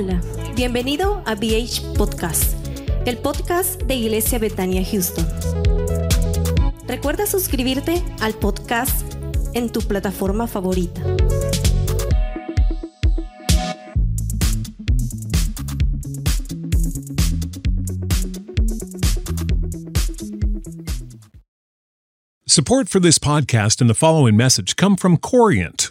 Hola, bienvenido a BH Podcast, el podcast de Iglesia Betania Houston. Recuerda suscribirte al podcast en tu plataforma favorita. Support for this podcast and the following message come from Corient.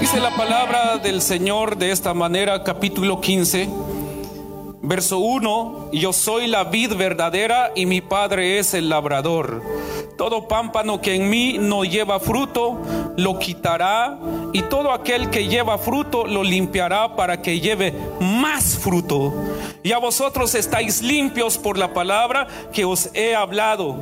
Dice la palabra del Señor de esta manera, capítulo 15, verso 1, yo soy la vid verdadera y mi Padre es el labrador. Todo pámpano que en mí no lleva fruto, lo quitará, y todo aquel que lleva fruto, lo limpiará para que lleve más fruto. Y a vosotros estáis limpios por la palabra que os he hablado.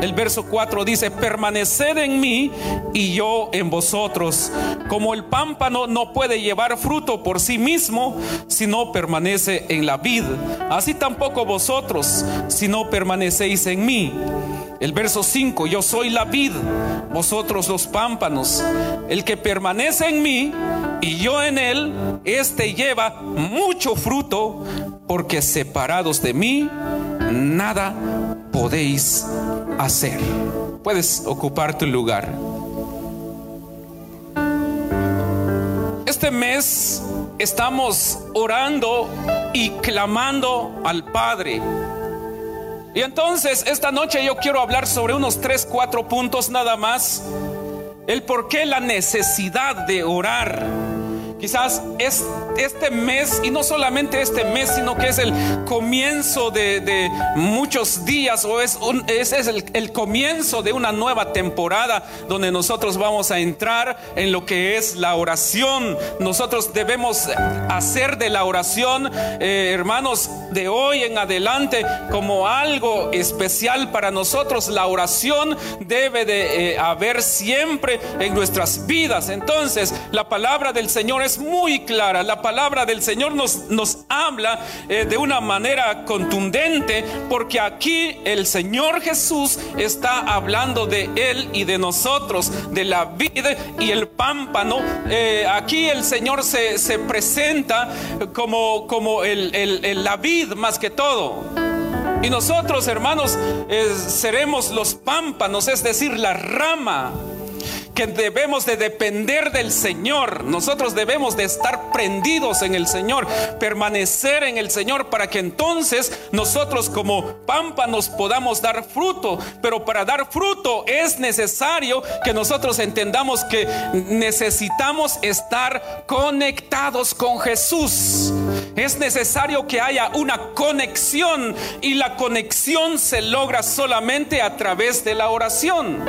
El verso 4 dice, permaneced en mí y yo en vosotros. Como el pámpano no puede llevar fruto por sí mismo si no permanece en la vid. Así tampoco vosotros si no permanecéis en mí. El verso 5, yo soy la vid, vosotros los pámpanos. El que permanece en mí y yo en él, este lleva mucho fruto, porque separados de mí, nada podéis hacer. Puedes ocupar tu lugar. Este mes estamos orando y clamando al Padre. Y entonces esta noche yo quiero hablar sobre unos tres, cuatro puntos nada más. El por qué la necesidad de orar. Quizás es este mes, y no solamente este mes, sino que es el comienzo de, muchos días, o es, un, el, comienzo de una nueva temporada donde nosotros vamos a entrar en lo que es la oración. Nosotros debemos hacer de la oración, eh, hermanos, de hoy en adelante como algo especial para nosotros. La oración debe de eh, haber siempre en nuestras vidas. Entonces, la palabra del Señor es muy clara. La palabra del Señor nos, nos habla eh, de una manera contundente porque aquí el Señor Jesús está hablando de Él y de nosotros, de la vida y el pámpano. Eh, aquí el Señor se, se presenta como, como el, el, la vid más que todo. Y nosotros, hermanos, eh, seremos los pámpanos, es decir, la rama que debemos de depender del Señor. Nosotros debemos de estar prendidos en el Señor, permanecer en el Señor para que entonces nosotros como pámpanos podamos dar fruto. Pero para dar fruto es necesario que nosotros entendamos que necesitamos estar conectados con Jesús. Es necesario que haya una conexión y la conexión se logra solamente a través de la oración.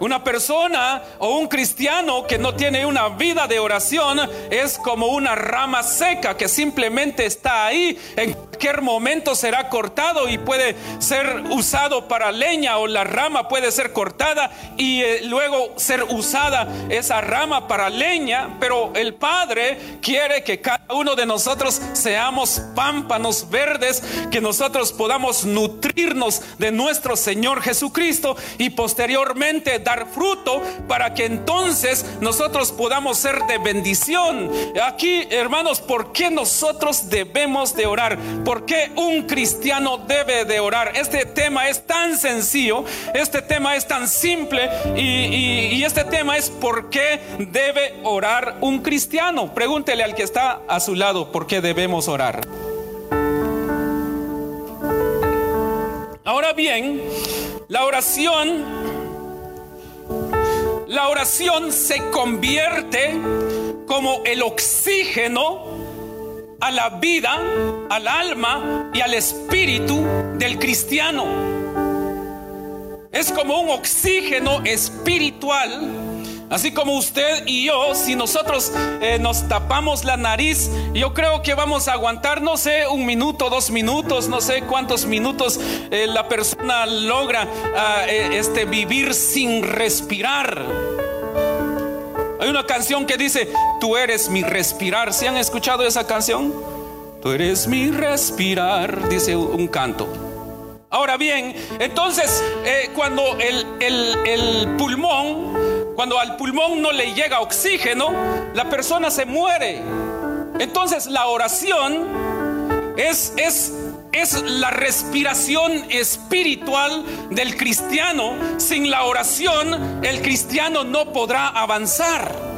Una persona o un cristiano que no tiene una vida de oración es como una rama seca que simplemente está ahí. En cualquier momento será cortado y puede ser usado para leña o la rama puede ser cortada y eh, luego ser usada esa rama para leña. Pero el Padre quiere que cada uno de nosotros seamos pámpanos verdes, que nosotros podamos nutrirnos de nuestro Señor Jesucristo y posteriormente dar fruto para que entonces nosotros podamos ser de bendición. Aquí, hermanos, ¿por qué nosotros debemos de orar? ¿Por qué un cristiano debe de orar? Este tema es tan sencillo, este tema es tan simple y, y este tema es ¿por qué debe orar un cristiano? Pregúntele al que está a su lado, ¿por qué debemos orar? Ahora bien, la oración la oración se convierte como el oxígeno a la vida, al alma y al espíritu del cristiano. Es como un oxígeno espiritual. Así como usted y yo, si nosotros eh, nos tapamos la nariz, yo creo que vamos a aguantar, no sé, un minuto, dos minutos, no sé cuántos minutos eh, la persona logra ah, eh, este, vivir sin respirar. Hay una canción que dice, tú eres mi respirar. ¿Se han escuchado esa canción? Tú eres mi respirar, dice un canto. Ahora bien, entonces cuando el, el pulmón cuando al pulmón no le llega oxígeno, la persona se muere. Entonces la oración es, es, es la respiración espiritual del cristiano. Sin la oración, el cristiano no podrá avanzar.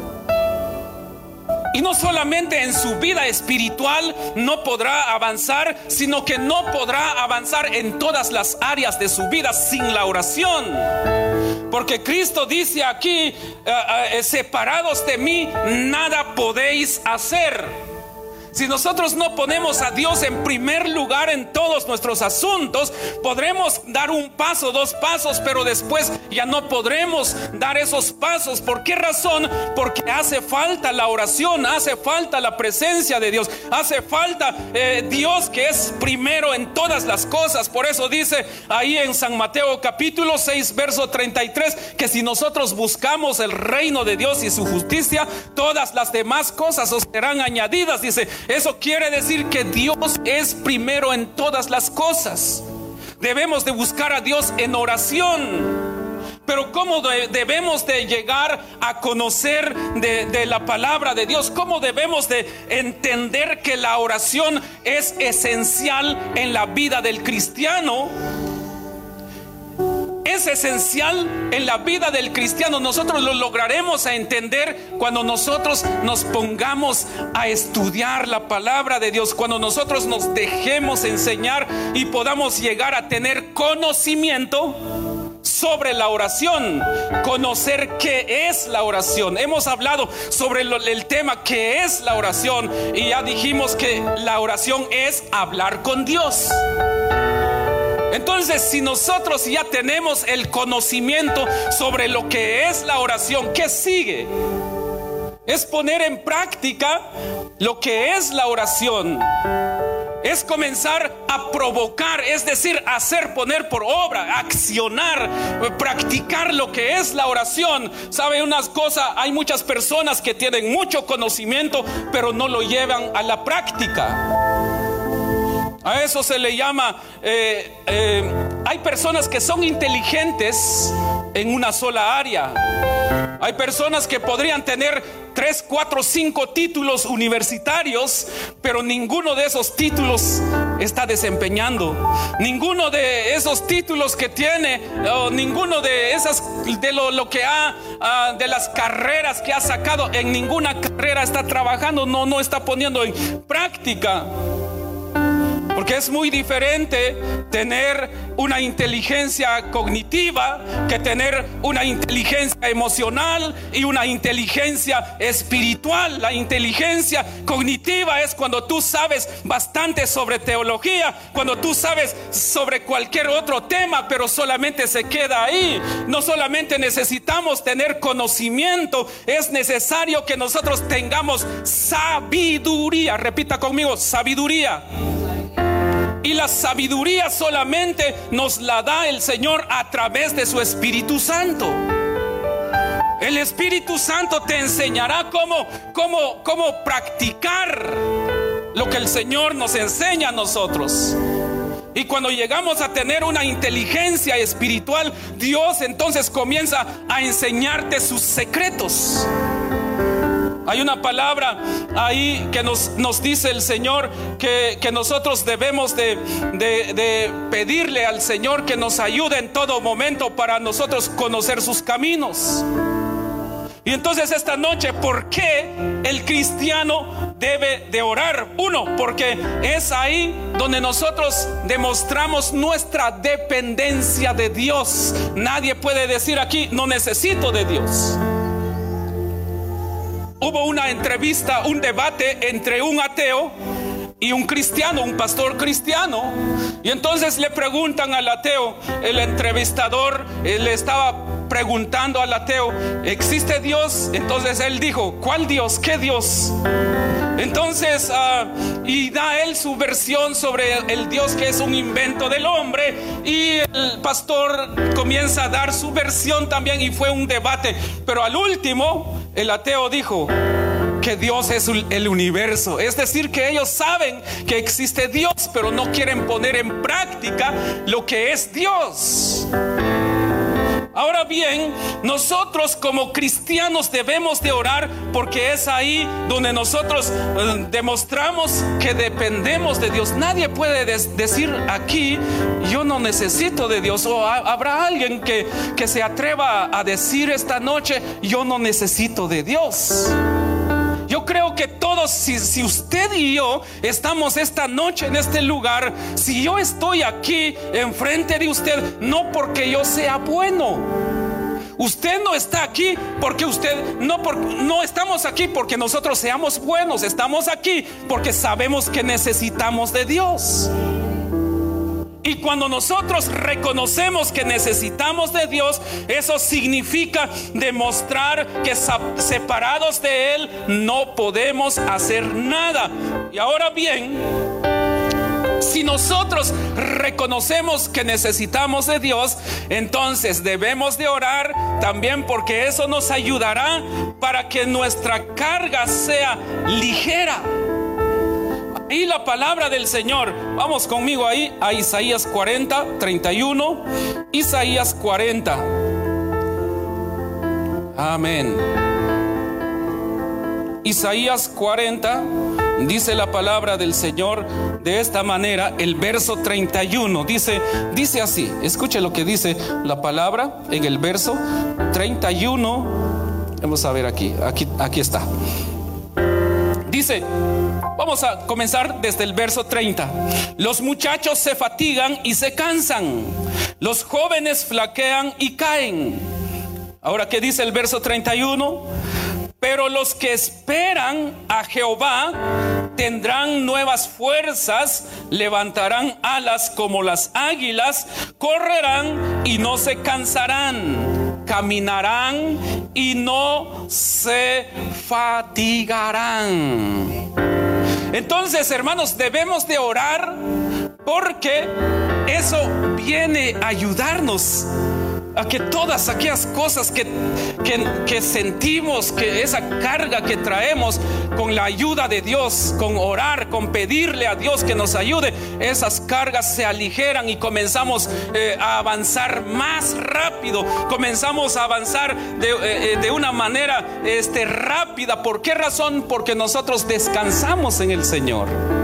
Y no solamente en su vida espiritual no podrá avanzar, sino que no podrá avanzar en todas las áreas de su vida sin la oración. Porque Cristo dice aquí, eh, eh, separados de mí, nada podéis hacer. Si nosotros no ponemos a Dios en primer lugar en todos nuestros asuntos, podremos dar un paso, dos pasos, pero después ya no podremos dar esos pasos. ¿Por qué razón? Porque hace falta la oración, hace falta la presencia de Dios, hace falta eh, Dios que es primero en todas las cosas. Por eso dice ahí en San Mateo capítulo 6, verso 33, que si nosotros buscamos el reino de Dios y su justicia, todas las demás cosas os serán añadidas. Dice, eso quiere decir que Dios es primero en todas las cosas. Debemos de buscar a Dios en oración. Pero ¿cómo debemos de llegar a conocer de, la palabra de Dios? ¿Cómo debemos de entender que la oración es esencial en la vida del cristiano? Es esencial en la vida del cristiano. Nosotros lo lograremos a entender cuando nosotros nos pongamos a estudiar la palabra de Dios, cuando nosotros nos dejemos enseñar y podamos llegar a tener conocimiento sobre la oración, conocer qué es la oración. Hemos hablado sobre el tema que es la oración y ya dijimos que la oración es hablar con Dios. Entonces, si nosotros ya tenemos el conocimiento sobre lo que es la oración, ¿qué sigue? Es poner en práctica lo que es la oración. Es comenzar a provocar, es decir, hacer, poner por obra, accionar, practicar lo que es la oración. ¿Sabe unas cosas? Hay muchas personas que tienen mucho conocimiento, pero no lo llevan a la práctica. A eso se le llama, eh, eh, hay personas que son inteligentes en una sola área. Hay personas que podrían tener tres, cuatro, cinco títulos universitarios, pero ninguno de esos títulos está desempeñando. Ninguno de esos títulos que tiene, o ninguno de esas, de lo, que ha, ah, de las carreras que ha sacado, en ninguna carrera está trabajando, no, no está poniendo en práctica. Porque es muy diferente tener una inteligencia cognitiva que tener una inteligencia emocional y una inteligencia espiritual. La inteligencia cognitiva es cuando tú sabes bastante sobre teología, cuando tú sabes sobre cualquier otro tema, pero solamente se queda ahí. No solamente necesitamos tener conocimiento, es necesario que nosotros tengamos sabiduría. Repita conmigo, sabiduría. Y la sabiduría solamente nos la da el Señor a través de su Espíritu Santo. El Espíritu Santo te enseñará cómo, cómo, cómo practicar lo que el Señor nos enseña a nosotros. Y cuando llegamos a tener una inteligencia espiritual, Dios entonces comienza a enseñarte sus secretos. Hay una palabra ahí que nos, nos dice el Señor que, nosotros debemos de, de, pedirle al Señor que nos ayude en todo momento para nosotros conocer sus caminos. Y entonces esta noche, ¿por qué el cristiano debe de orar? Uno, porque es ahí donde nosotros demostramos nuestra dependencia de Dios. Nadie puede decir aquí, no necesito de Dios hubo una entrevista, un debate entre un ateo y un cristiano, un pastor cristiano. Y entonces le preguntan al ateo, el entrevistador le estaba preguntando al ateo, ¿existe Dios? Entonces él dijo, ¿cuál Dios? ¿Qué Dios? Entonces, ah, y da él su versión sobre el Dios que es un invento del hombre. Y el pastor comienza a dar su versión también y fue un debate. Pero al último, el ateo dijo que Dios es el universo. Es decir, que ellos saben que existe Dios, pero no quieren poner en práctica lo que es Dios. Ahora bien, nosotros como cristianos debemos de orar porque es ahí donde nosotros eh, demostramos que dependemos de Dios. Nadie puede decir aquí, yo no necesito de Dios. O habrá alguien que, que se atreva a decir esta noche, yo no necesito de Dios. Yo creo que todos, si, usted y yo estamos esta noche en este lugar, si yo estoy aquí enfrente de usted, no porque yo sea bueno. Usted no está aquí porque usted no, no estamos aquí porque nosotros seamos buenos, estamos aquí porque sabemos que necesitamos de Dios. Y cuando nosotros reconocemos que necesitamos de Dios, eso significa demostrar que separados de Él no podemos hacer nada. Y ahora bien, si nosotros reconocemos que necesitamos de Dios, entonces debemos de orar también porque eso nos ayudará para que nuestra carga sea ligera. Y la palabra del Señor, vamos conmigo ahí a Isaías 40, 31, Isaías 40. Amén. Isaías 40 dice la palabra del Señor de esta manera, el verso 31 dice dice así, escuche lo que dice la palabra en el verso 31. Vamos a ver aquí, aquí aquí está. Dice, vamos a comenzar desde el verso 30. Los muchachos se fatigan y se cansan. Los jóvenes flaquean y caen. Ahora, ¿qué dice el verso 31? Pero los que esperan a Jehová tendrán nuevas fuerzas, levantarán alas como las águilas, correrán y no se cansarán caminarán y no se fatigarán. Entonces, hermanos, debemos de orar porque eso viene a ayudarnos a que todas aquellas cosas que, que, sentimos, que esa carga que traemos con la ayuda de Dios, con orar, con pedirle a Dios que nos ayude, esas cargas se aligeran y comenzamos eh, a avanzar más rápido, comenzamos a avanzar de, eh, eh, de una manera este, rápida. ¿Por qué razón? Porque nosotros descansamos en el Señor.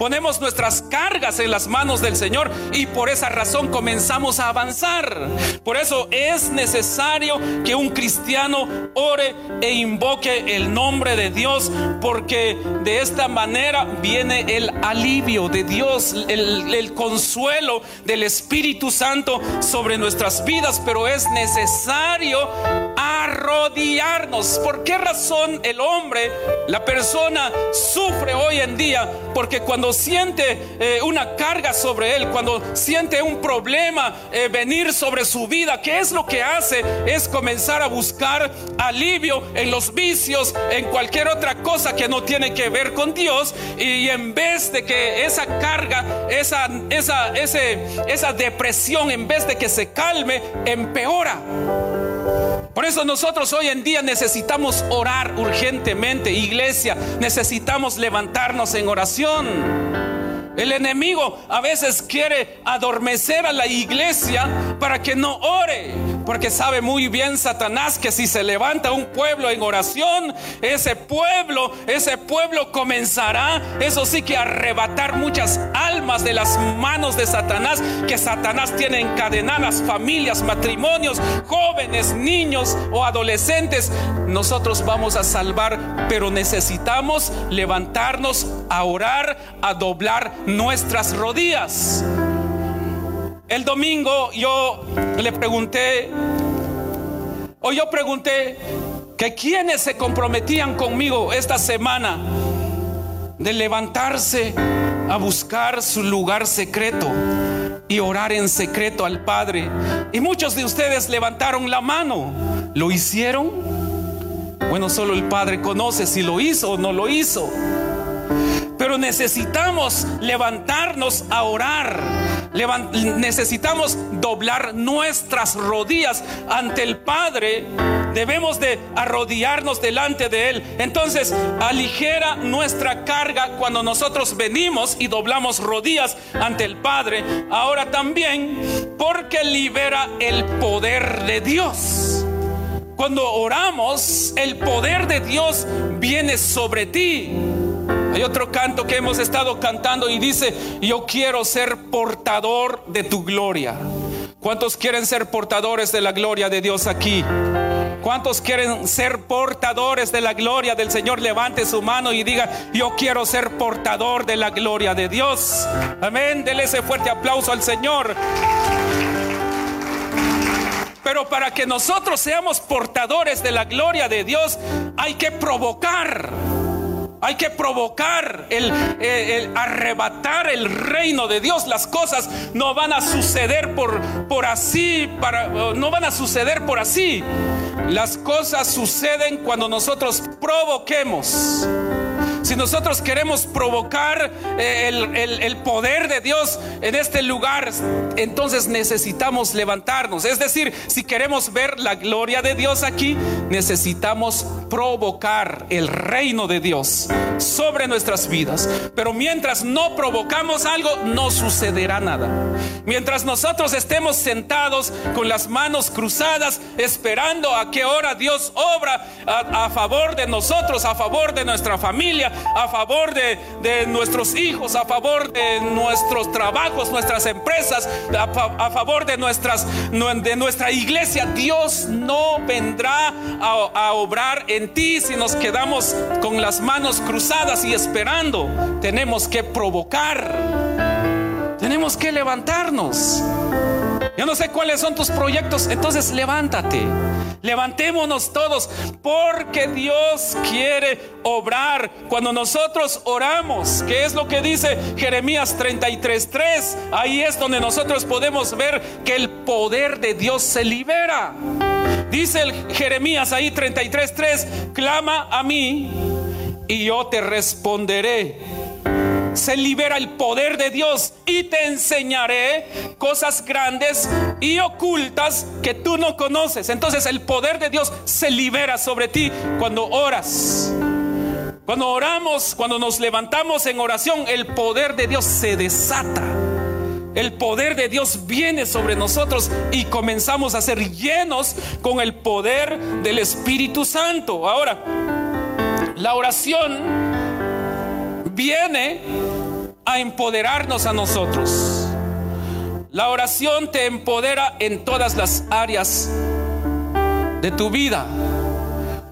Ponemos nuestras cargas en las manos del Señor y por esa razón comenzamos a avanzar. Por eso es necesario que un cristiano ore e invoque el nombre de Dios, porque de esta manera viene el alivio de Dios, el, el consuelo del Espíritu Santo sobre nuestras vidas, pero es necesario arrodillarnos. ¿Por qué razón el hombre, la persona, sufre hoy en día? Porque cuando siente eh, una carga sobre él, cuando siente un problema eh, venir sobre su vida, ¿qué es lo que hace? Es comenzar a buscar alivio en los vicios, en cualquier otra cosa que no tiene que ver con Dios. Y en vez de que esa carga, esa, esa, ese, esa depresión, en vez de que se calme, empeora. Por eso nosotros hoy en día necesitamos orar urgentemente, iglesia, necesitamos levantarnos en oración. El enemigo a veces quiere adormecer a la iglesia para que no ore. Porque sabe muy bien Satanás que si se levanta un pueblo en oración, ese pueblo, ese pueblo comenzará, eso sí que arrebatar muchas almas de las manos de Satanás, que Satanás tiene encadenadas familias, matrimonios, jóvenes, niños o adolescentes. Nosotros vamos a salvar, pero necesitamos levantarnos a orar, a doblar nuestras rodillas. El domingo yo le pregunté, o yo pregunté, que quienes se comprometían conmigo esta semana de levantarse a buscar su lugar secreto y orar en secreto al Padre. Y muchos de ustedes levantaron la mano. ¿Lo hicieron? Bueno, solo el Padre conoce si lo hizo o no lo hizo. Pero necesitamos levantarnos a orar. necesitamos doblar nuestras rodillas ante el Padre. Debemos de arrodillarnos delante de Él. Entonces, aligera nuestra carga cuando nosotros venimos y doblamos rodillas ante el Padre. Ahora también, porque libera el poder de Dios. Cuando oramos, el poder de Dios viene sobre ti. Hay otro canto que hemos estado cantando y dice, yo quiero ser portador de tu gloria. ¿Cuántos quieren ser portadores de la gloria de Dios aquí? ¿Cuántos quieren ser portadores de la gloria del Señor? Levante su mano y diga, yo quiero ser portador de la gloria de Dios. Amén. Dele ese fuerte aplauso al Señor. Pero para que nosotros seamos portadores de la gloria de Dios, hay que provocar hay que provocar el, arrebatar el reino de Dios. Las cosas no van a suceder por, por así, para, no van a suceder por así. Las cosas suceden cuando nosotros provoquemos. Si nosotros queremos provocar eh, el, poder de Dios en este lugar, entonces necesitamos levantarnos. Es decir, si queremos ver la gloria de Dios aquí, necesitamos provocar el reino de Dios sobre nuestras vidas. Pero mientras no provocamos algo, no sucederá nada. Mientras nosotros estemos sentados con las manos cruzadas, esperando a qué hora Dios obra a, favor de nosotros, a favor de nuestra familia, a favor de, nuestros hijos, a favor de nuestros trabajos, nuestras empresas, a, favor de, nuestras, de nuestra iglesia. Dios no vendrá a, a obrar en ti si nos quedamos con las manos cruzadas y esperando. Tenemos que provocar. Tenemos que levantarnos. Yo no sé cuáles son tus proyectos, entonces levántate. Levantémonos todos porque Dios quiere obrar cuando nosotros oramos, que es lo que dice Jeremías 33:3. Ahí es donde nosotros podemos ver que el poder de Dios se libera. Dice Jeremías ahí 33:3, clama a mí y yo te responderé se libera el poder de Dios y te enseñaré cosas grandes y ocultas que tú no conoces. Entonces el poder de Dios se libera sobre ti cuando oras. Cuando oramos, cuando nos levantamos en oración, el poder de Dios se desata. El poder de Dios viene sobre nosotros y comenzamos a ser llenos con el poder del Espíritu Santo. Ahora, la oración viene a empoderarnos a nosotros. La oración te empodera en todas las áreas de tu vida.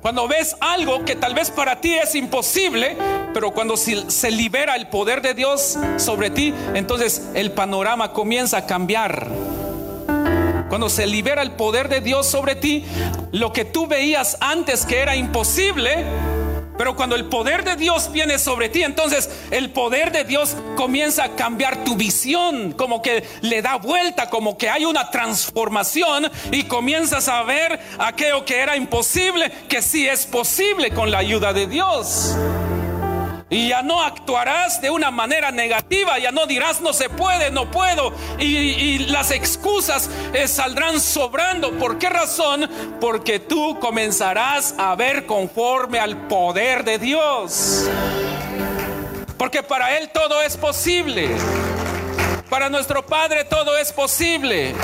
Cuando ves algo que tal vez para ti es imposible, pero cuando se libera el poder de Dios sobre ti, entonces el panorama comienza a cambiar. Cuando se libera el poder de Dios sobre ti, lo que tú veías antes que era imposible, pero cuando el poder de Dios viene sobre ti, entonces el poder de Dios comienza a cambiar tu visión, como que le da vuelta, como que hay una transformación y comienzas a ver aquello que era imposible, que sí es posible con la ayuda de Dios. Y ya no actuarás de una manera negativa, ya no dirás no se puede, no puedo. Y, las excusas eh, saldrán sobrando. ¿Por qué razón? Porque tú comenzarás a ver conforme al poder de Dios. Porque para Él todo es posible. Para nuestro Padre todo es posible.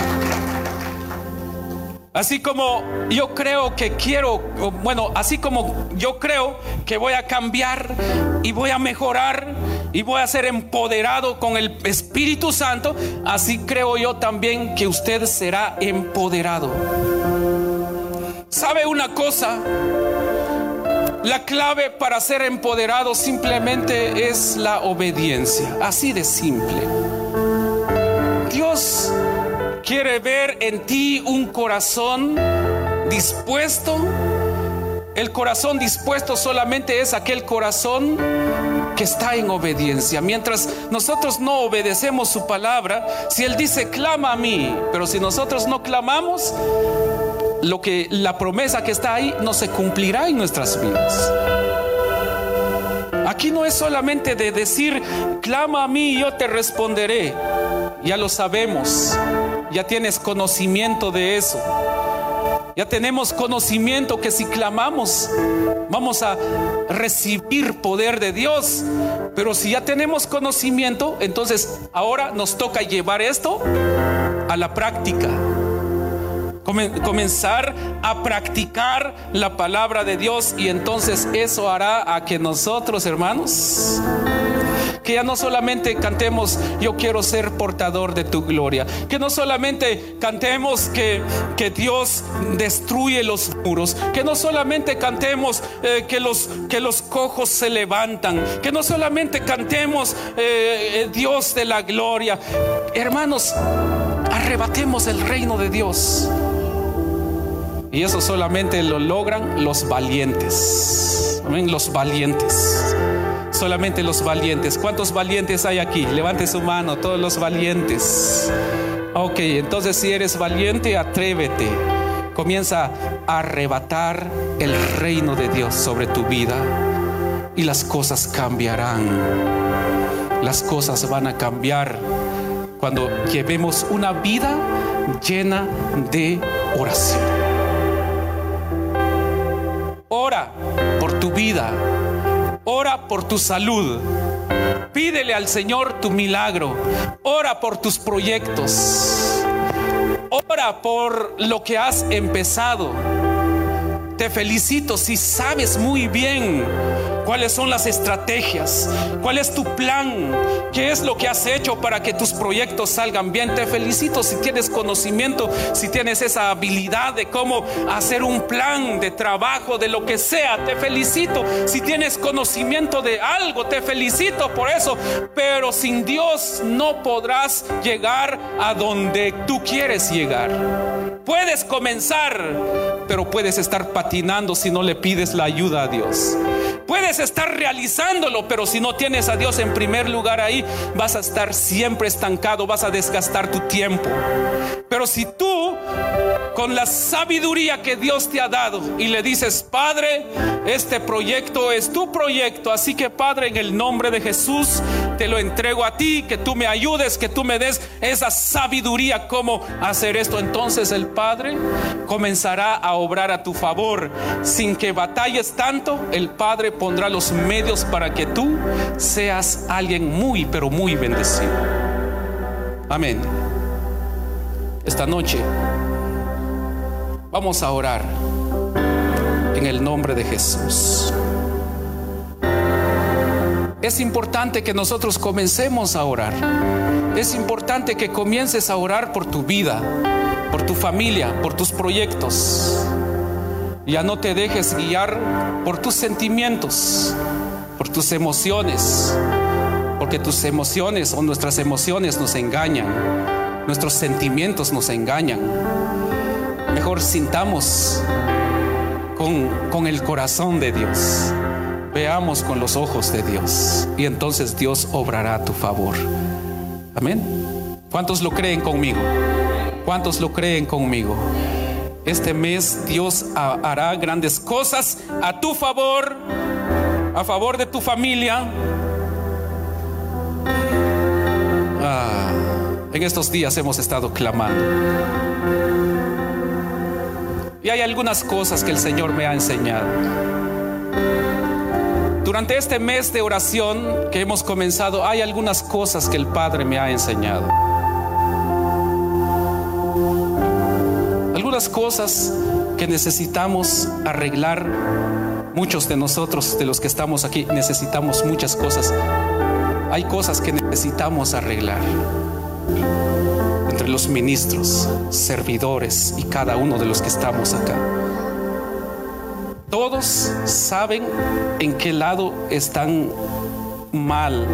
Así como yo creo que quiero, bueno, así como yo creo que voy a cambiar y voy a mejorar y voy a ser empoderado con el Espíritu Santo, así creo yo también que usted será empoderado. ¿Sabe una cosa? La clave para ser empoderado simplemente es la obediencia, así de simple. Quiere ver en ti un corazón dispuesto. El corazón dispuesto solamente es aquel corazón que está en obediencia. Mientras nosotros no obedecemos su palabra, si Él dice, clama a mí, pero si nosotros no clamamos, lo que la promesa que está ahí no se cumplirá en nuestras vidas. Aquí no es solamente de decir, clama a mí y yo te responderé. Ya lo sabemos ya tienes conocimiento de eso. Ya tenemos conocimiento que si clamamos vamos a recibir poder de Dios. Pero si ya tenemos conocimiento, entonces ahora nos toca llevar esto a la práctica. Comenzar a practicar la palabra de Dios y entonces eso hará a que nosotros, hermanos, que ya no solamente cantemos, yo quiero ser portador de tu gloria. Que no solamente cantemos que, que Dios destruye los muros. Que no solamente cantemos eh, que, los, que los cojos se levantan. Que no solamente cantemos eh, eh, Dios de la gloria. Hermanos, arrebatemos el reino de Dios. Y eso solamente lo logran los valientes. Amén, los valientes solamente los valientes. ¿Cuántos valientes hay aquí? Levante su mano, todos los valientes. Ok, entonces si eres valiente, atrévete. Comienza a arrebatar el reino de Dios sobre tu vida y las cosas cambiarán. Las cosas van a cambiar cuando llevemos una vida llena de oración. Ora por tu vida Ora por tu salud. Pídele al Señor tu milagro. Ora por tus proyectos. Ora por lo que has empezado. Te felicito si sabes muy bien cuáles son las estrategias, cuál es tu plan, qué es lo que has hecho para que tus proyectos salgan bien. Te felicito si tienes conocimiento, si tienes esa habilidad de cómo hacer un plan de trabajo, de lo que sea. Te felicito si tienes conocimiento de algo, te felicito por eso. Pero sin Dios no podrás llegar a donde tú quieres llegar. Puedes comenzar, pero puedes estar patinando si no le pides la ayuda a Dios. Puedes estar realizándolo, pero si no tienes a Dios en primer lugar ahí, vas a estar siempre estancado, vas a desgastar tu tiempo. Pero si tú, con la sabiduría que Dios te ha dado, y le dices, Padre, este proyecto es tu proyecto, así que Padre, en el nombre de Jesús, te lo entrego a ti, que tú me ayudes, que tú me des esa sabiduría, cómo hacer esto. Entonces el Padre comenzará a obrar a tu favor. Sin que batalles tanto, el Padre pondrá los medios para que tú seas alguien muy, pero muy bendecido. Amén. Esta noche vamos a orar en el nombre de Jesús. es importante que nosotros comencemos a orar. Es importante que comiences a orar por tu vida, por tu familia, por tus proyectos. Ya no te dejes guiar por tus sentimientos, por tus emociones, porque tus emociones o nuestras emociones nos engañan, nuestros sentimientos nos engañan. Mejor sintamos con, el corazón de Dios, veamos con los ojos de Dios y entonces Dios obrará a tu favor. Amén. ¿Cuántos lo creen conmigo? ¿Cuántos lo creen conmigo? Este mes Dios hará grandes cosas a tu favor, a favor de tu familia. Ah, en estos días hemos estado clamando. Y hay algunas cosas que el Señor me ha enseñado. Durante este mes de oración que hemos comenzado, hay algunas cosas que el Padre me ha enseñado. Algunas cosas que necesitamos arreglar. Muchos de nosotros, de los que estamos aquí, necesitamos muchas cosas. Hay cosas que necesitamos arreglar entre los ministros, servidores y cada uno de los que estamos acá. Todos saben en qué lado están mal.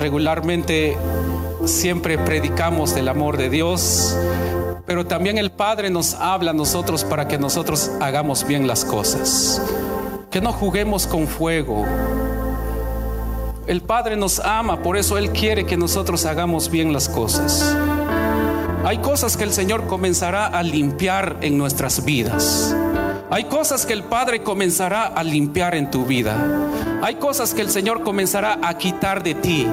Regularmente siempre predicamos del amor de Dios, pero también el Padre nos habla a nosotros para que nosotros hagamos bien las cosas. Que no juguemos con fuego. El Padre nos ama, por eso Él quiere que nosotros hagamos bien las cosas. Hay cosas que el Señor comenzará a limpiar en nuestras vidas. Hay cosas que el Padre comenzará a limpiar en tu vida. Hay cosas que el Señor comenzará a quitar de ti.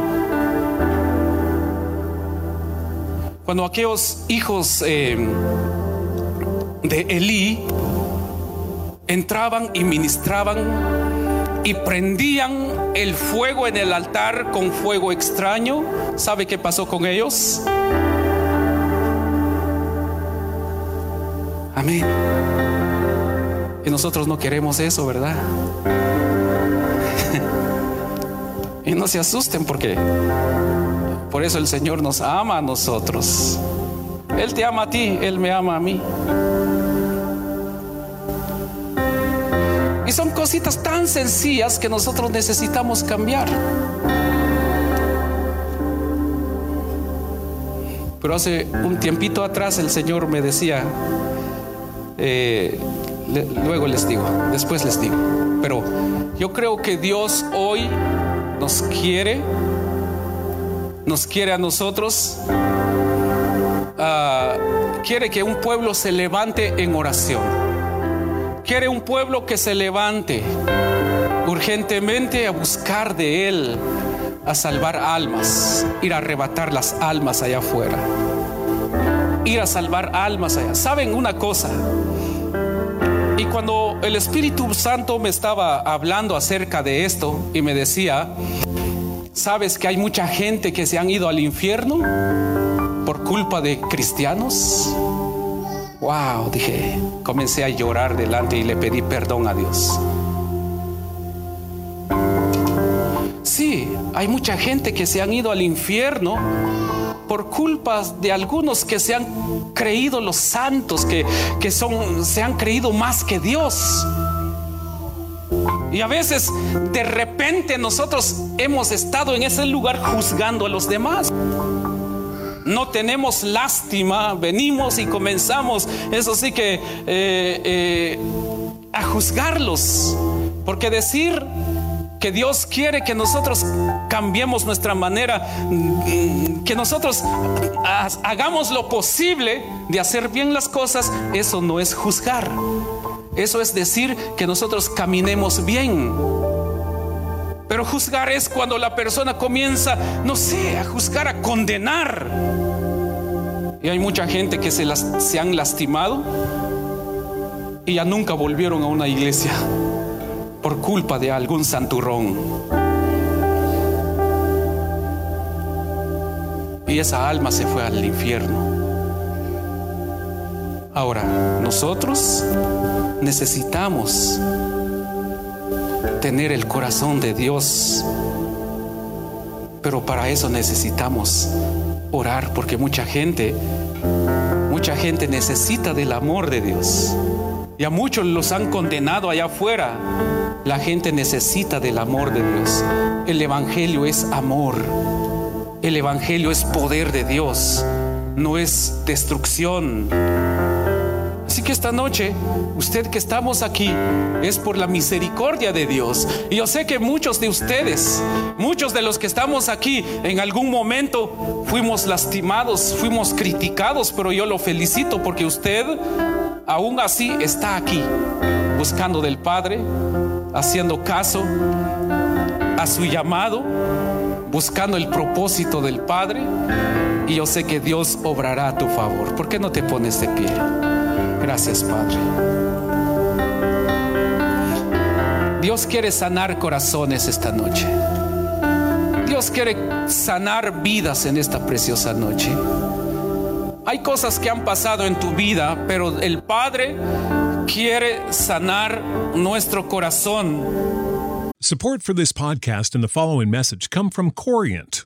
Cuando aquellos hijos eh, de Elí entraban y ministraban y prendían el fuego en el altar con fuego extraño, ¿sabe qué pasó con ellos? Amén. Y nosotros no queremos eso, ¿verdad? y no se asusten porque por eso el Señor nos ama a nosotros. Él te ama a ti, Él me ama a mí. Y son cositas tan sencillas que nosotros necesitamos cambiar. Pero hace un tiempito atrás el Señor me decía, eh, luego les digo, después les digo, pero yo creo que Dios hoy nos quiere nos quiere a nosotros, ah, quiere que un pueblo se levante en oración. Quiere un pueblo que se levante urgentemente a buscar de Él, a salvar almas, ir a arrebatar las almas allá afuera, ir a salvar almas allá. ¿Saben una cosa? Y cuando el Espíritu Santo me estaba hablando acerca de esto y me decía, ¿Sabes que hay mucha gente que se han ido al infierno por culpa de cristianos? Wow, dije, comencé a llorar delante y le pedí perdón a Dios. Sí, hay mucha gente que se han ido al infierno por culpa de algunos que se han creído los santos, que, que son, se han creído más que Dios. Y a veces de repente nosotros hemos estado en ese lugar juzgando a los demás. No tenemos lástima, venimos y comenzamos, eso sí que, eh, eh, a juzgarlos. Porque decir que Dios quiere que nosotros cambiemos nuestra manera, mm, que nosotros hagamos lo posible de hacer bien las cosas, eso no es juzgar. Eso es decir que nosotros caminemos bien. Pero juzgar es cuando la persona comienza, no sé, a juzgar, a condenar. Y hay mucha gente que se, las, se han lastimado y ya nunca volvieron a una iglesia por culpa de algún santurrón. Y esa alma se fue al infierno. Ahora, nosotros necesitamos tener el corazón de Dios. Pero para eso necesitamos orar porque mucha gente, mucha gente necesita del amor de Dios. Y a muchos los han condenado allá afuera. La gente necesita del amor de Dios. El Evangelio es amor. El Evangelio es poder de Dios. No es destrucción. Que esta noche, usted que estamos aquí, es por la misericordia de Dios. Y yo sé que muchos de ustedes, muchos de los que estamos aquí, en algún momento fuimos lastimados, fuimos criticados, pero yo lo felicito porque usted aún así está aquí, buscando del Padre, haciendo caso a su llamado, buscando el propósito del Padre. Y yo sé que Dios obrará a tu favor. ¿Por qué no te pones de pie? Gracias, Padre. Dios quiere sanar corazones esta noche. Dios quiere sanar vidas en esta preciosa noche. Hay cosas que han pasado en tu vida, pero el Padre quiere sanar nuestro corazón. Support for this podcast and the following message come from Corient.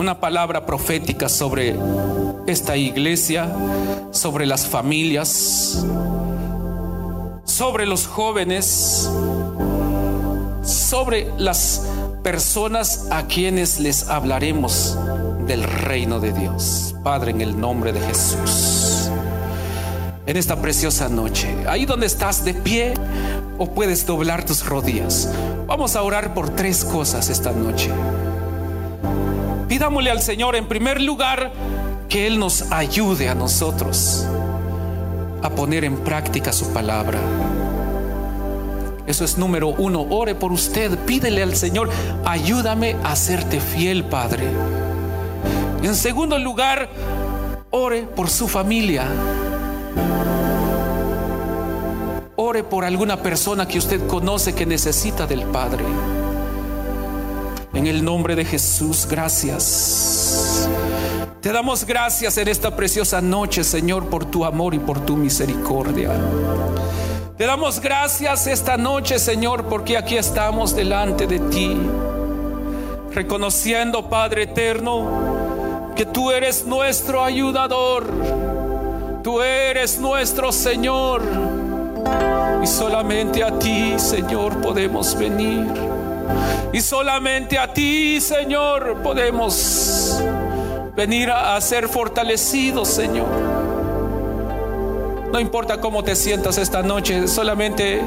una palabra profética sobre esta iglesia, sobre las familias, sobre los jóvenes, sobre las personas a quienes les hablaremos del reino de Dios. Padre, en el nombre de Jesús. En esta preciosa noche, ahí donde estás de pie o puedes doblar tus rodillas, vamos a orar por tres cosas esta noche. Pidámosle al Señor en primer lugar que Él nos ayude a nosotros a poner en práctica su palabra. Eso es número uno. Ore por usted. Pídele al Señor, ayúdame a serte fiel, Padre. En segundo lugar, ore por su familia. Ore por alguna persona que usted conoce que necesita del Padre. En el nombre de Jesús, gracias. Te damos gracias en esta preciosa noche, Señor, por tu amor y por tu misericordia. Te damos gracias esta noche, Señor, porque aquí estamos delante de ti, reconociendo, Padre eterno, que tú eres nuestro ayudador, tú eres nuestro Señor, y solamente a ti, Señor, podemos venir. Y solamente a ti, Señor, podemos venir a, ser fortalecidos, Señor. No importa cómo te sientas esta noche, solamente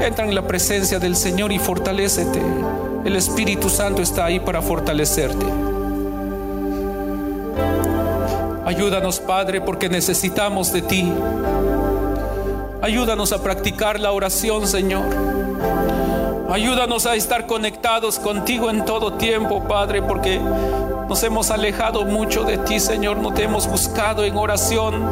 entra en la presencia del Señor y fortalecete. El Espíritu Santo está ahí para fortalecerte. Ayúdanos, Padre, porque necesitamos de ti. Ayúdanos a practicar la oración, Señor. Ayúdanos a estar conectados contigo en todo tiempo, Padre, porque nos hemos alejado mucho de ti, Señor. No te hemos buscado en oración.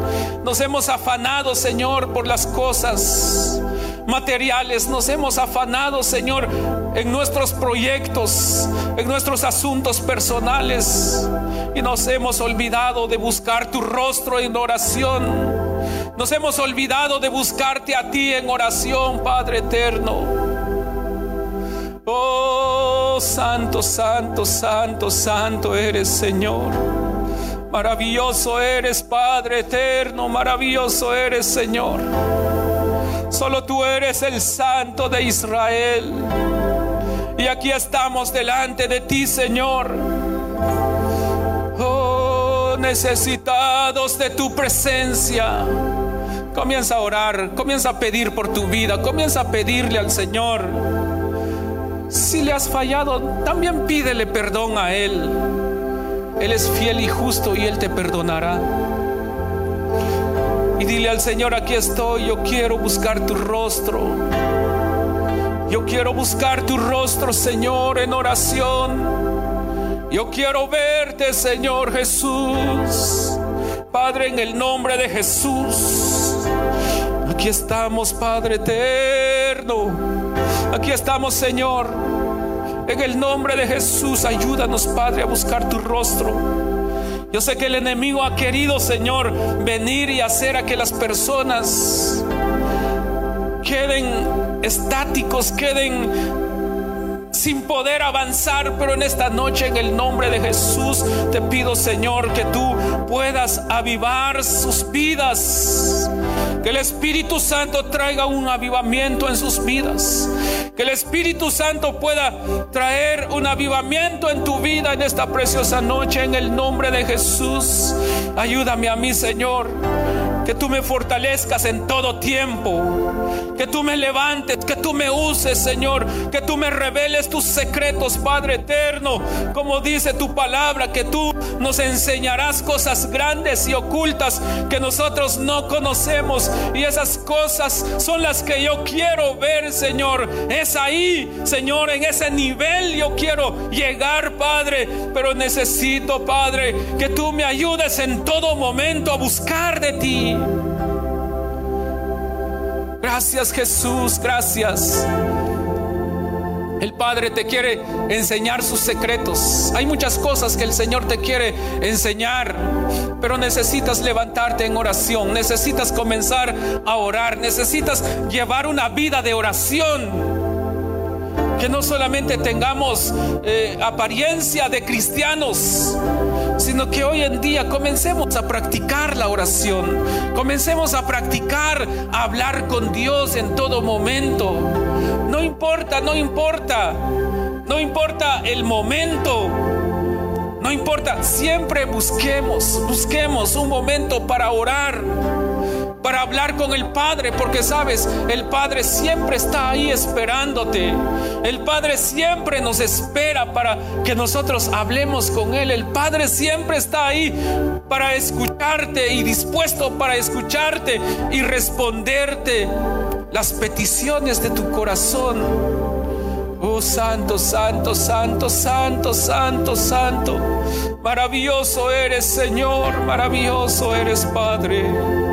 Nos hemos afanado, Señor, por las cosas, materiales, nos hemos afanado, Señor, en nuestros proyectos, en nuestros asuntos personales y nos hemos olvidado de buscar tu rostro en oración. Nos hemos olvidado de buscarte a ti en oración, Padre eterno. Oh, santo, santo, santo, santo eres, Señor. Maravilloso eres, Padre eterno, maravilloso eres, Señor. Solo tú eres el Santo de Israel. Y aquí estamos delante de ti, Señor. Oh, necesitados de tu presencia. Comienza a orar, comienza a pedir por tu vida, comienza a pedirle al Señor. Si le has fallado, también pídele perdón a Él. Él es fiel y justo y Él te perdonará. Y dile al Señor, aquí estoy, yo quiero buscar tu rostro. Yo quiero buscar tu rostro, Señor, en oración. Yo quiero verte, Señor Jesús. Padre, en el nombre de Jesús. Aquí estamos, Padre eterno. Aquí estamos, Señor. En el nombre de Jesús, ayúdanos, Padre, a buscar tu rostro. Yo sé que el enemigo ha querido, Señor, venir y hacer a que las personas queden estáticos, queden sin poder avanzar, pero en esta noche en el nombre de Jesús te pido Señor que tú puedas avivar sus vidas. Que el Espíritu Santo traiga un avivamiento en sus vidas. Que el Espíritu Santo pueda traer un avivamiento en tu vida en esta preciosa noche en el nombre de Jesús. Ayúdame a mí, Señor que tú me fortalezcas en todo tiempo, que tú me levantes, que tú me uses, Señor, que tú me reveles tus secretos, Padre eterno, como dice tu palabra, que tú nos enseñarás cosas grandes y ocultas que nosotros no conocemos. Y esas cosas son las que yo quiero ver, Señor. Es ahí, Señor, en ese nivel yo quiero llegar, Padre, pero necesito, Padre, que tú me ayudes en todo momento a buscar de ti. Gracias Jesús, gracias. El Padre te quiere enseñar sus secretos. Hay muchas cosas que el Señor te quiere enseñar, pero necesitas levantarte en oración, necesitas comenzar a orar, necesitas llevar una vida de oración. Que no solamente tengamos eh, apariencia de cristianos, sino que hoy en día comencemos a practicar la oración, comencemos a practicar a hablar con Dios en todo momento. No importa, no importa, no importa el momento. No importa, siempre busquemos, busquemos un momento para orar para hablar con el Padre, porque sabes, el Padre siempre está ahí esperándote. El Padre siempre nos espera para que nosotros hablemos con Él. El Padre siempre está ahí para escucharte y dispuesto para escucharte y responderte las peticiones de tu corazón. Oh santo, santo, santo, santo, santo, santo. Maravilloso eres Señor, maravilloso eres Padre.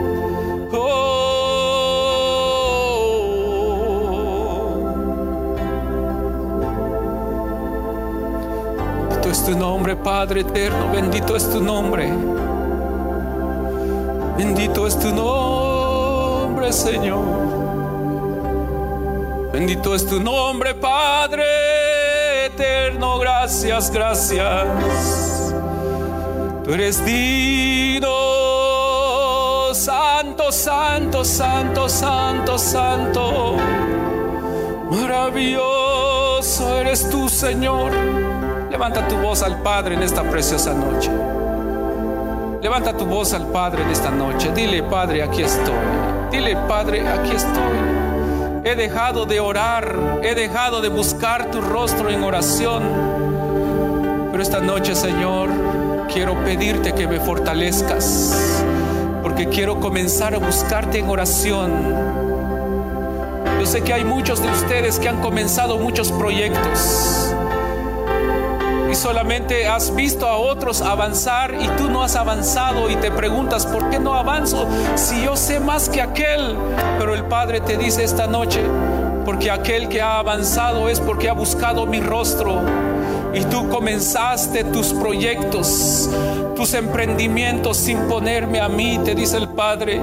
Bendito es tu nombre, Padre eterno, bendito es tu nombre. Bendito es tu nombre, Señor. Bendito es tu nombre, Padre eterno. Gracias, gracias. Tú eres digno santo, santo, santo, santo, santo. Maravilloso eres tú, Señor. Levanta tu voz al Padre en esta preciosa noche. Levanta tu voz al Padre en esta noche. Dile, Padre, aquí estoy. Dile, Padre, aquí estoy. He dejado de orar, he dejado de buscar tu rostro en oración. Pero esta noche, Señor, quiero pedirte que me fortalezcas porque quiero comenzar a buscarte en oración. Yo sé que hay muchos de ustedes que han comenzado muchos proyectos y solamente has visto a otros avanzar y tú no has avanzado y te preguntas, ¿por qué no avanzo si yo sé más que aquel? Pero el Padre te dice esta noche, porque aquel que ha avanzado es porque ha buscado mi rostro. Y tú comenzaste tus proyectos, tus emprendimientos sin ponerme a mí, te dice el Padre.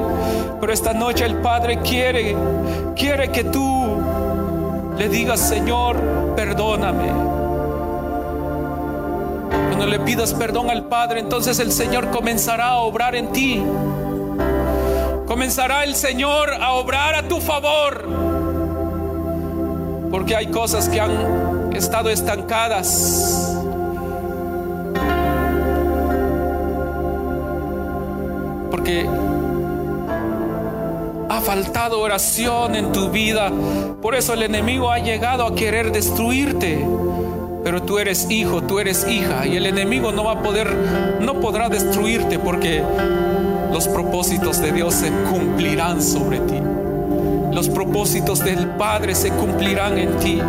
Pero esta noche el Padre quiere, quiere que tú le digas, Señor, perdóname cuando le pidas perdón al Padre, entonces el Señor comenzará a obrar en ti. Comenzará el Señor a obrar a tu favor. Porque hay cosas que han estado estancadas. Porque ha faltado oración en tu vida. Por eso el enemigo ha llegado a querer destruirte. Pero tú eres hijo, tú eres hija y el enemigo no va a poder, no podrá destruirte porque los propósitos de Dios se cumplirán sobre ti. Los propósitos del Padre se cumplirán en ti.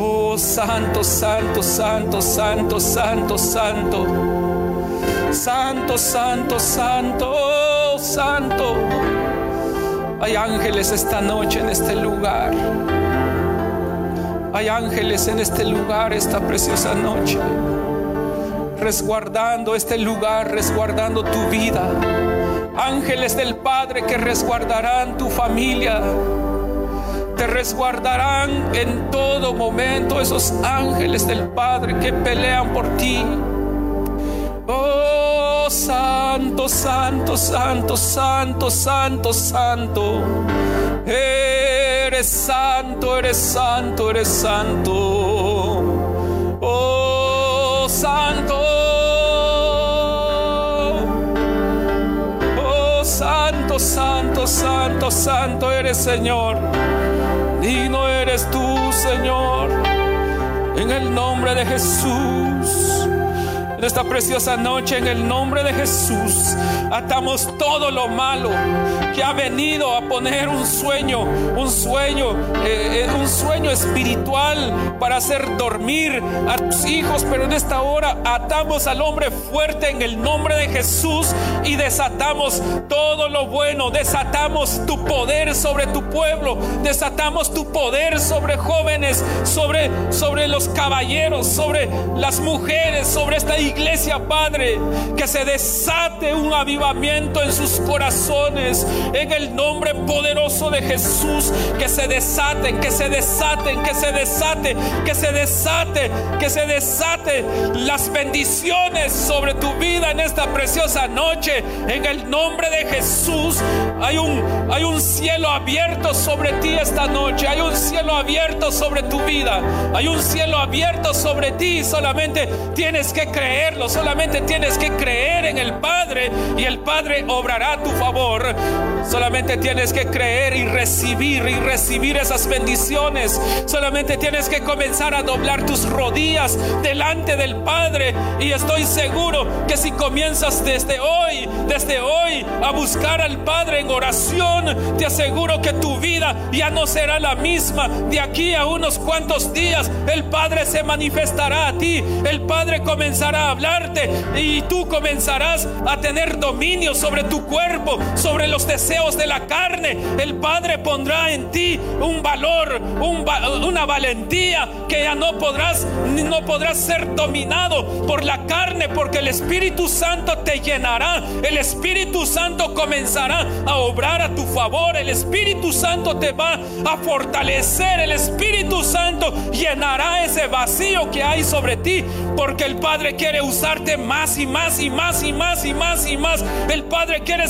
Oh, santo, santo, santo, santo, santo, santo. Santo, santo, santo, oh, santo. Hay ángeles esta noche en este lugar. Hay ángeles en este lugar esta preciosa noche, resguardando este lugar, resguardando tu vida. Ángeles del Padre que resguardarán tu familia, te resguardarán en todo momento esos ángeles del Padre que pelean por ti. Oh, santo, santo, santo, santo, santo, santo. Eres santo, eres santo, eres santo. Oh, santo. Oh, santo, santo, santo, santo eres Señor. Digno eres tú, Señor. En el nombre de Jesús en esta preciosa noche en el nombre de Jesús. Atamos todo lo malo que ha venido a poner un sueño, un sueño, eh, eh, un sueño espiritual para hacer dormir a tus hijos. Pero en esta hora atamos al hombre fuerte en el nombre de Jesús y desatamos todo lo bueno. Desatamos tu poder sobre tu pueblo. Desatamos tu poder sobre jóvenes, sobre, sobre los caballeros, sobre las mujeres, sobre esta iglesia iglesia, Padre, que se desate un avivamiento en sus corazones, en el nombre poderoso de Jesús, que se desaten, que se desaten, que se desate, que se desate, que se desate las bendiciones sobre tu vida en esta preciosa noche, en el nombre de Jesús. Hay un, hay un cielo abierto sobre ti esta noche, hay un cielo abierto sobre tu vida, hay un cielo abierto sobre ti, solamente tienes que creer solamente tienes que creer en el Padre y el Padre obrará a tu favor. Solamente tienes que creer y recibir y recibir esas bendiciones. Solamente tienes que comenzar a doblar tus rodillas delante del Padre y estoy seguro que si comienzas desde hoy, desde hoy a buscar al Padre en oración, te aseguro que tu vida ya no será la misma. De aquí a unos cuantos días el Padre se manifestará a ti, el Padre comenzará hablarte y tú comenzarás a tener dominio sobre tu cuerpo, sobre los deseos de la carne. El Padre pondrá en ti un valor, una valentía que ya no podrás, no podrás ser dominado por la carne, porque el Espíritu Santo te llenará. El Espíritu Santo comenzará a obrar a tu favor. El Espíritu Santo te va a fortalecer. El Espíritu Santo llenará ese vacío que hay sobre ti, porque el Padre quiere usarte más y más y más y más y más y más. El Padre quiere,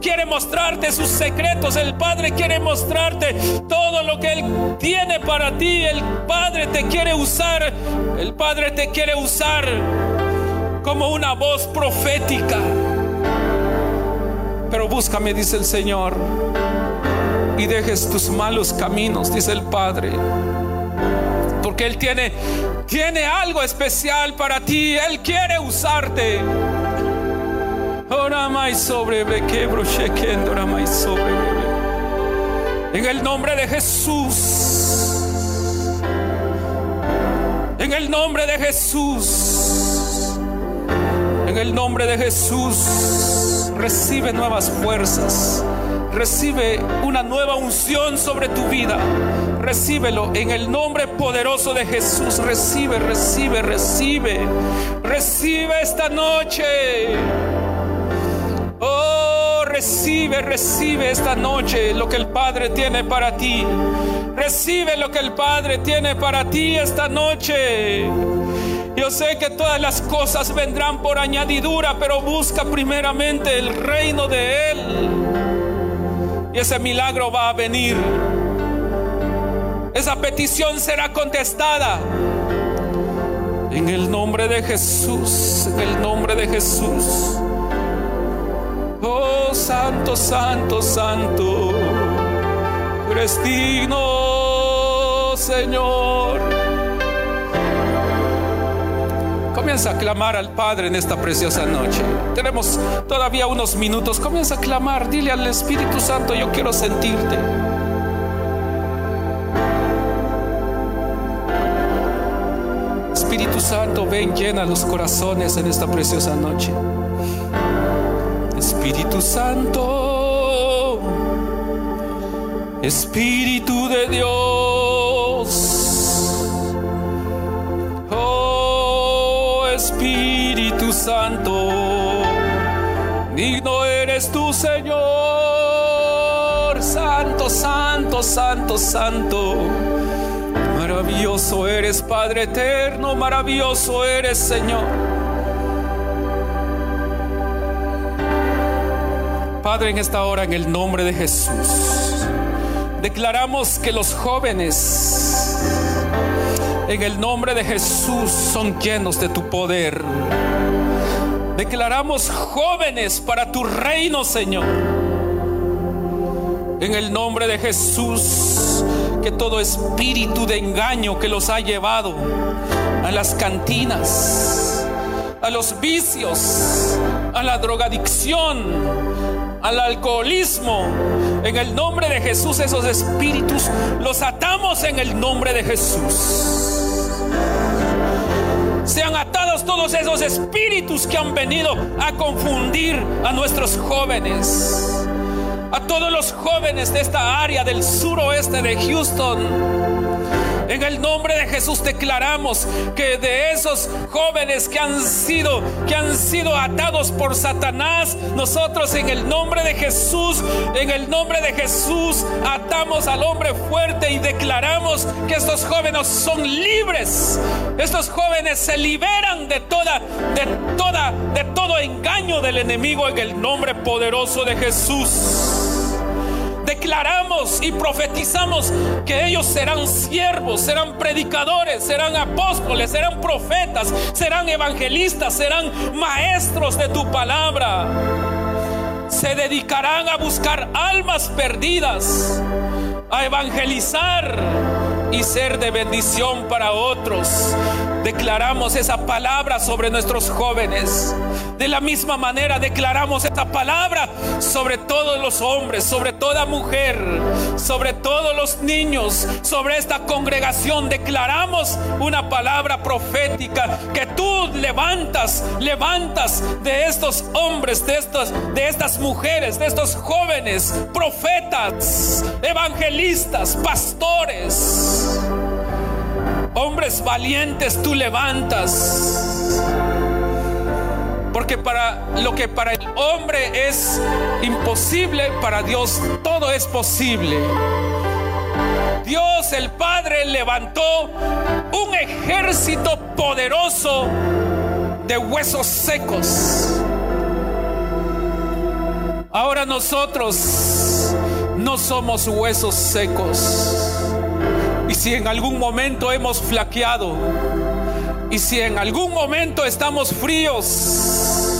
quiere mostrarte sus secretos. El Padre quiere mostrarte todo lo que Él tiene para ti. El Padre te quiere usar. El Padre te quiere usar como una voz profética. Pero búscame, dice el Señor, y dejes tus malos caminos, dice el Padre porque Él tiene, tiene algo especial para ti. Él quiere usarte. En el nombre de Jesús. En el nombre de Jesús. En el nombre de Jesús. Recibe nuevas fuerzas. Recibe una nueva unción sobre tu vida. Recíbelo en el nombre poderoso de Jesús. Recibe, recibe, recibe. Recibe esta noche. Oh, recibe, recibe esta noche lo que el Padre tiene para ti. Recibe lo que el Padre tiene para ti esta noche. Yo sé que todas las cosas vendrán por añadidura, pero busca primeramente el reino de Él. Ese milagro va a venir. Esa petición será contestada. En el nombre de Jesús, en el nombre de Jesús. Oh, santo, santo, santo. Digno, Señor. Comienza a clamar al Padre en esta preciosa noche. Tenemos todavía unos minutos. Comienza a clamar. Dile al Espíritu Santo, yo quiero sentirte. Espíritu Santo, ven, llena los corazones en esta preciosa noche. Espíritu Santo, Espíritu de Dios, Espíritu Santo, digno eres tú, Señor, Santo, Santo, Santo, Santo. Maravilloso eres, Padre eterno, maravilloso eres, Señor. Padre, en esta hora, en el nombre de Jesús, declaramos que los jóvenes, en el nombre de Jesús, son llenos de tu poder. Declaramos jóvenes para tu reino, Señor. En el nombre de Jesús, que todo espíritu de engaño que los ha llevado a las cantinas, a los vicios, a la drogadicción, al alcoholismo. En el nombre de Jesús esos espíritus los atamos en el nombre de Jesús. Sean atados todos esos espíritus que han venido a confundir a nuestros jóvenes. A todos los jóvenes de esta área del suroeste de Houston. En el nombre de Jesús declaramos que de esos jóvenes que han sido que han sido atados por Satanás, nosotros en el nombre de Jesús, en el nombre de Jesús atamos al hombre fuerte y declaramos que estos jóvenes son libres. Estos jóvenes se liberan de toda de toda de todo engaño del enemigo en el nombre poderoso de Jesús y profetizamos que ellos serán siervos, serán predicadores, serán apóstoles, serán profetas, serán evangelistas, serán maestros de tu palabra. Se dedicarán a buscar almas perdidas, a evangelizar y ser de bendición para otros. Declaramos esa palabra sobre nuestros jóvenes. De la misma manera declaramos esta palabra sobre todos los hombres, sobre toda mujer, sobre todos los niños, sobre esta congregación. Declaramos una palabra profética que tú levantas, levantas de estos hombres, de de estas mujeres, de estos jóvenes, profetas, evangelistas, pastores. Hombres valientes tú levantas. Porque para lo que para el hombre es imposible, para Dios todo es posible. Dios el Padre levantó un ejército poderoso de huesos secos. Ahora nosotros no somos huesos secos. Si en algún momento hemos flaqueado, y si en algún momento estamos fríos,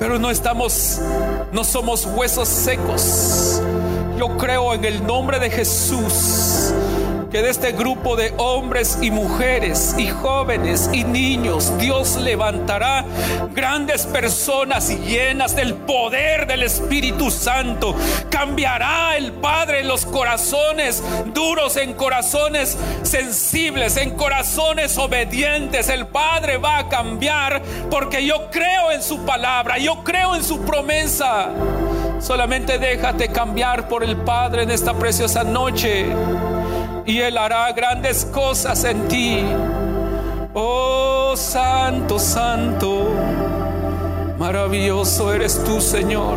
pero no estamos, no somos huesos secos, yo creo en el nombre de Jesús que de este grupo de hombres y mujeres y jóvenes y niños Dios levantará grandes personas llenas del poder del Espíritu Santo. Cambiará el Padre los corazones duros en corazones sensibles, en corazones obedientes. El Padre va a cambiar porque yo creo en su palabra, yo creo en su promesa. Solamente déjate cambiar por el Padre en esta preciosa noche y Él hará grandes cosas en ti. Oh Santo, Santo, maravilloso eres tú, Señor.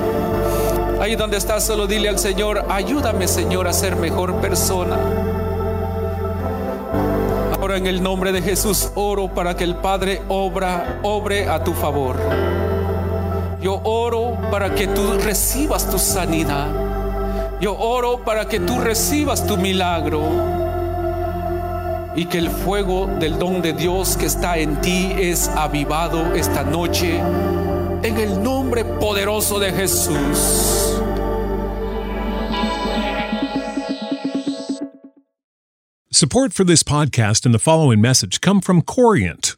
Ahí donde estás, solo dile al Señor, ayúdame, Señor, a ser mejor persona. Ahora en el nombre de Jesús oro para que el Padre obra, obre a tu favor. Yo oro para que tú recibas tu sanidad. Yo oro para que tú recibas tu milagro y que el fuego del don de Dios que está en ti es avivado esta noche en el nombre poderoso de Jesús. Support for this podcast and the following message come from Corient.